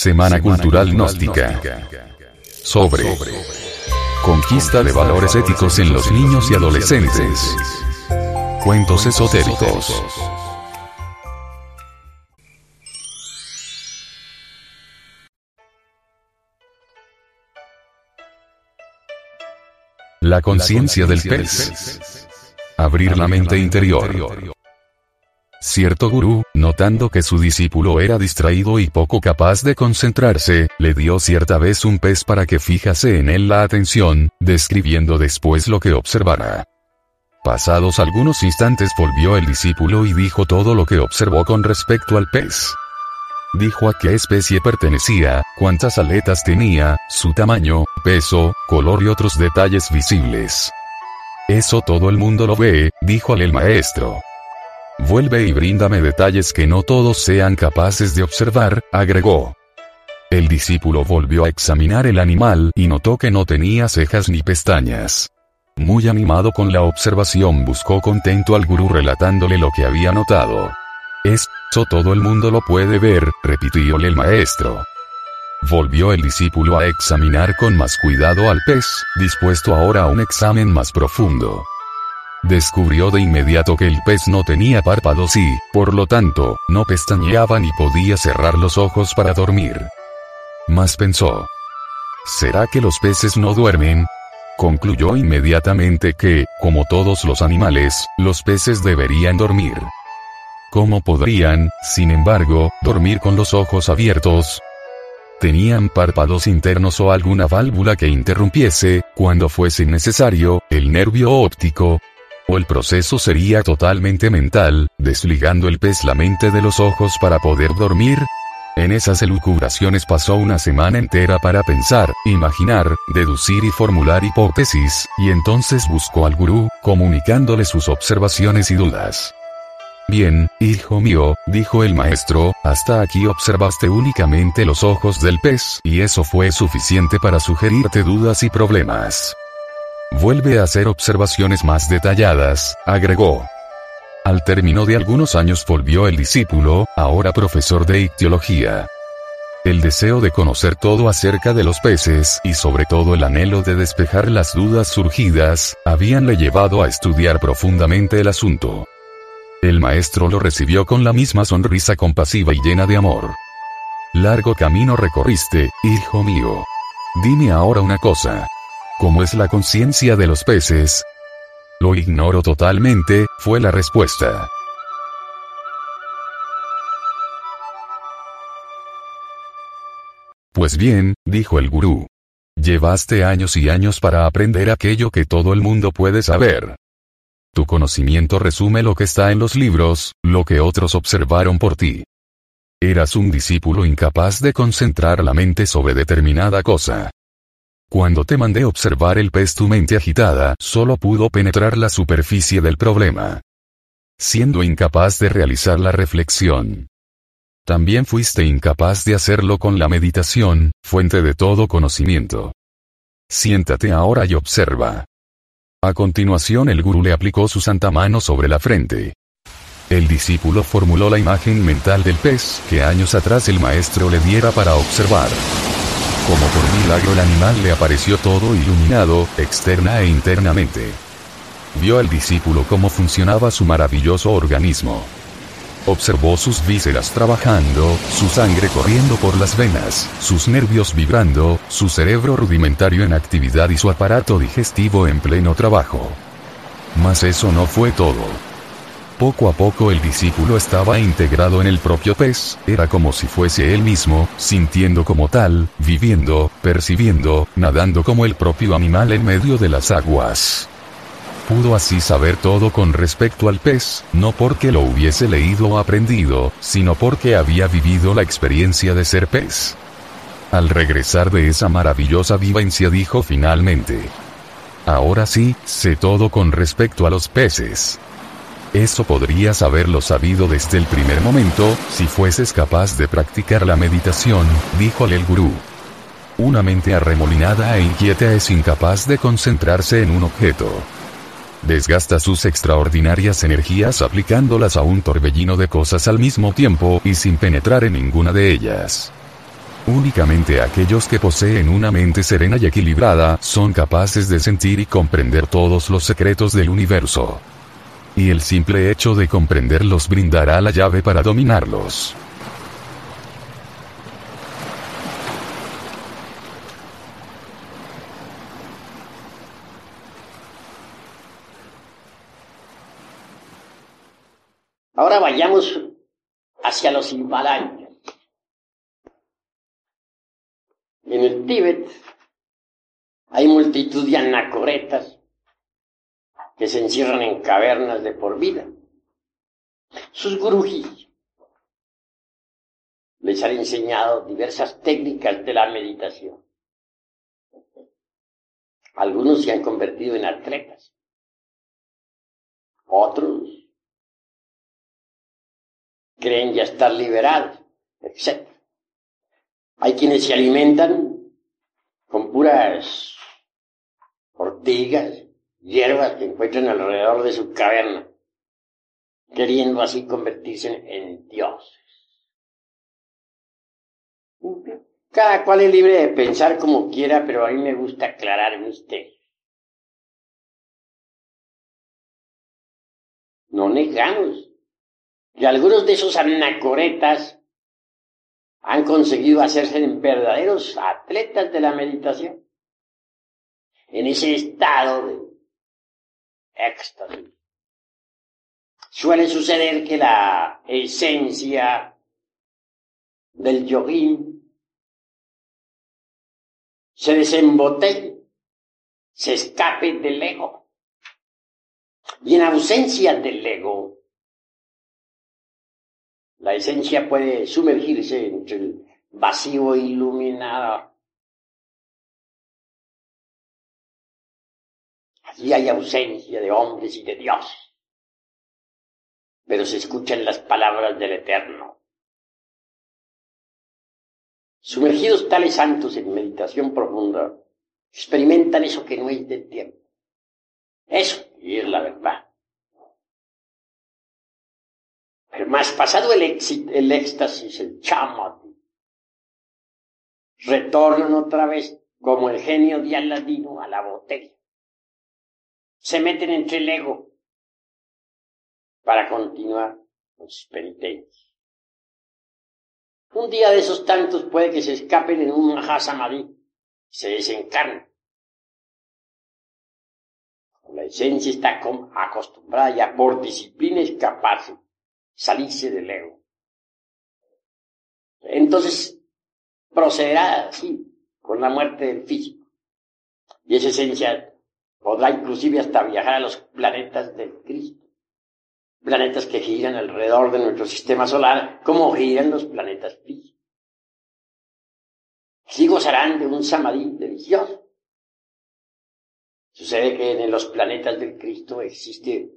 Semana Cultural Gnóstica. Sobre. Conquista de valores éticos en los niños y adolescentes. Cuentos esotéricos. La conciencia del pez. Abrir la mente interior. Cierto gurú, notando que su discípulo era distraído y poco capaz de concentrarse, le dio cierta vez un pez para que fijase en él la atención, describiendo después lo que observara. Pasados algunos instantes volvió el discípulo y dijo todo lo que observó con respecto al pez. Dijo a qué especie pertenecía, cuántas aletas tenía, su tamaño, peso, color y otros detalles visibles. Eso todo el mundo lo ve, dijo el maestro. Vuelve y bríndame detalles que no todos sean capaces de observar, agregó. El discípulo volvió a examinar el animal y notó que no tenía cejas ni pestañas. Muy animado con la observación buscó contento al gurú relatándole lo que había notado. Eso todo el mundo lo puede ver, repitióle el maestro. Volvió el discípulo a examinar con más cuidado al pez, dispuesto ahora a un examen más profundo. Descubrió de inmediato que el pez no tenía párpados y, por lo tanto, no pestañeaba ni podía cerrar los ojos para dormir. Mas pensó. ¿Será que los peces no duermen? Concluyó inmediatamente que, como todos los animales, los peces deberían dormir. ¿Cómo podrían, sin embargo, dormir con los ojos abiertos? Tenían párpados internos o alguna válvula que interrumpiese, cuando fuese necesario, el nervio óptico, el proceso sería totalmente mental, desligando el pez la mente de los ojos para poder dormir. En esas elucubraciones pasó una semana entera para pensar, imaginar, deducir y formular hipótesis, y entonces buscó al gurú, comunicándole sus observaciones y dudas. Bien, hijo mío, dijo el maestro, hasta aquí observaste únicamente los ojos del pez, y eso fue suficiente para sugerirte dudas y problemas. Vuelve a hacer observaciones más detalladas, agregó. Al término de algunos años volvió el discípulo, ahora profesor de ictiología. El deseo de conocer todo acerca de los peces y sobre todo el anhelo de despejar las dudas surgidas, habíanle llevado a estudiar profundamente el asunto. El maestro lo recibió con la misma sonrisa compasiva y llena de amor. Largo camino recorriste, hijo mío. Dime ahora una cosa. ¿Cómo es la conciencia de los peces? Lo ignoro totalmente, fue la respuesta. Pues bien, dijo el gurú. Llevaste años y años para aprender aquello que todo el mundo puede saber. Tu conocimiento resume lo que está en los libros, lo que otros observaron por ti. Eras un discípulo incapaz de concentrar la mente sobre determinada cosa. Cuando te mandé observar el pez tu mente agitada solo pudo penetrar la superficie del problema. Siendo incapaz de realizar la reflexión. También fuiste incapaz de hacerlo con la meditación, fuente de todo conocimiento. Siéntate ahora y observa. A continuación el gurú le aplicó su santa mano sobre la frente. El discípulo formuló la imagen mental del pez que años atrás el maestro le diera para observar. Como por milagro el animal le apareció todo iluminado, externa e internamente. Vio al discípulo cómo funcionaba su maravilloso organismo. Observó sus vísceras trabajando, su sangre corriendo por las venas, sus nervios vibrando, su cerebro rudimentario en actividad y su aparato digestivo en pleno trabajo. Mas eso no fue todo. Poco a poco el discípulo estaba integrado en el propio pez, era como si fuese él mismo, sintiendo como tal, viviendo, percibiendo, nadando como el propio animal en medio de las aguas. Pudo así saber todo con respecto al pez, no porque lo hubiese leído o aprendido, sino porque había vivido la experiencia de ser pez. Al regresar de esa maravillosa vivencia dijo finalmente, Ahora sí, sé todo con respecto a los peces. Eso podrías haberlo sabido desde el primer momento, si fueses capaz de practicar la meditación, díjole el gurú. Una mente arremolinada e inquieta es incapaz de concentrarse en un objeto. Desgasta sus extraordinarias energías aplicándolas a un torbellino de cosas al mismo tiempo y sin penetrar en ninguna de ellas. Únicamente aquellos que poseen una mente serena y equilibrada son capaces de sentir y comprender todos los secretos del universo. Y el simple hecho de comprenderlos brindará la llave para dominarlos. Ahora vayamos hacia los Himalayas. En el Tíbet hay multitud de anacoretas que se encierran en cavernas de por vida. Sus gurujis les han enseñado diversas técnicas de la meditación. Algunos se han convertido en atletas. Otros creen ya estar liberados, etc. Hay quienes se alimentan con puras ortigas, hierbas que encuentran alrededor de su caverna, queriendo así convertirse en, dioses. Cada cual es libre de pensar como quiera, pero a mí me gusta aclarar misterios. No negamos que algunos de esos anacoretas han conseguido hacerse verdaderos atletas de la meditación. En ese estado de éxtasis. Suele suceder que la esencia del yogín se desembotelle, se escape del ego. Y en ausencia del ego, la esencia puede sumergirse entre el vacío iluminado. Allí hay ausencia de hombres y de Dios, pero se escuchan las palabras del Eterno. Sumergidos tales santos en meditación profunda, experimentan eso que no es del tiempo. Eso, es la verdad. Pero más pasado el, el éxtasis, el chama, retornan otra vez como el genio de Aladino a la botella. Se meten entre el ego para continuar con sus penitencias. Un día de esos tantos puede que se escapen en un Mahasamadhi se desencarnen. La esencia está acostumbrada ya por disciplina escaparse salirse del ego. Entonces procederá así con la muerte del físico. Y esa esencia podrá inclusive hasta viajar a los planetas del Cristo. Planetas que giran alrededor de nuestro sistema solar como giran los planetas físicos. Sí gozarán de un samadhi delicioso. Sucede que en los planetas del Cristo existe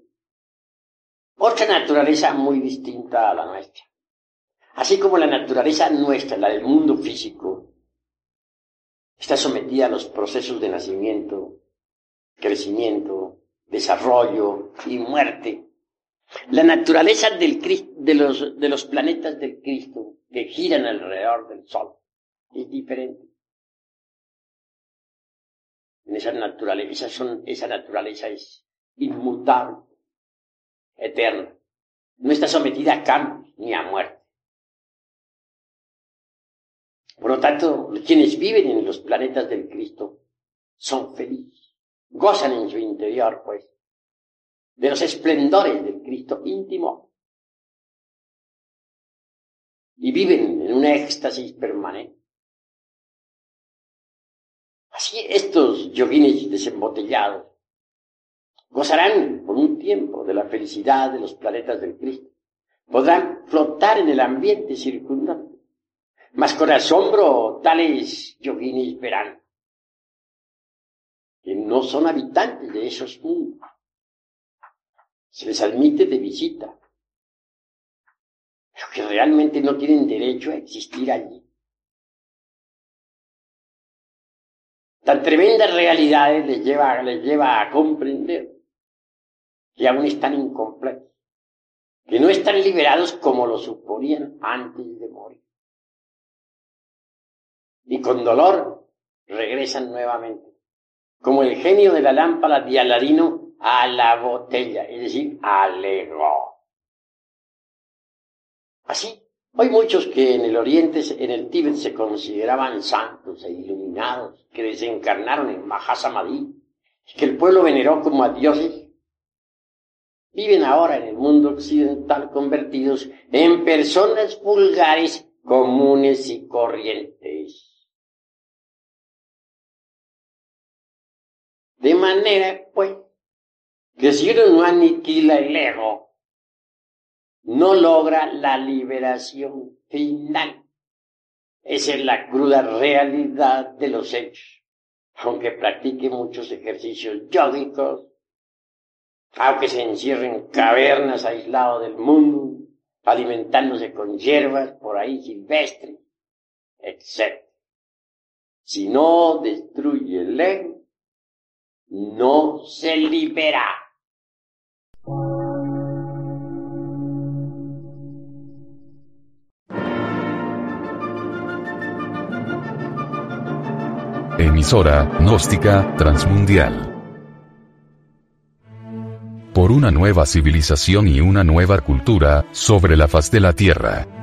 otra naturaleza muy distinta a la nuestra. Así como la naturaleza nuestra, la del mundo físico, está sometida a los procesos de nacimiento, crecimiento, desarrollo y muerte. La naturaleza del, de, los, de los planetas del Cristo que giran alrededor del Sol es diferente. En esa naturaleza, esa naturaleza es inmutable eterna. No está sometida a cambios ni a muerte. Por lo tanto, quienes viven en los planetas del Cristo son felices, gozan en su interior, pues, de los esplendores del Cristo íntimo y viven en un éxtasis permanente. Así estos yoguines desembotellados Gozarán por un tiempo de la felicidad de los planetas del Cristo. Podrán flotar en el ambiente circundante. Mas con asombro tales yoginis verán que no son habitantes de esos mundos. Se les admite de visita, pero que realmente no tienen derecho a existir allí. Tan tremendas realidades les lleva, les lleva a comprender que aún están incompletos, que no están liberados como lo suponían antes de morir. y con dolor regresan nuevamente, como el genio de la lámpara de Aladino a la botella, es decir, al ego. Así, hay muchos que en el Oriente, en el Tíbet, se consideraban santos e iluminados, que desencarnaron en Mahasamadhi, que el pueblo veneró como a dioses, viven ahora en el mundo occidental convertidos en personas vulgares, comunes y corrientes. De manera, pues, que si uno no aniquila el ego, no logra la liberación final. Esa es la cruda realidad de los hechos. Aunque practique muchos ejercicios yógicos, aunque se encierre en cavernas aislado del mundo, alimentándose con hierbas por ahí silvestres, etc. Si no destruye el ego, no se libera. Emisora, gnóstica, transmundial. Por una nueva civilización y una nueva cultura, sobre la faz de la Tierra.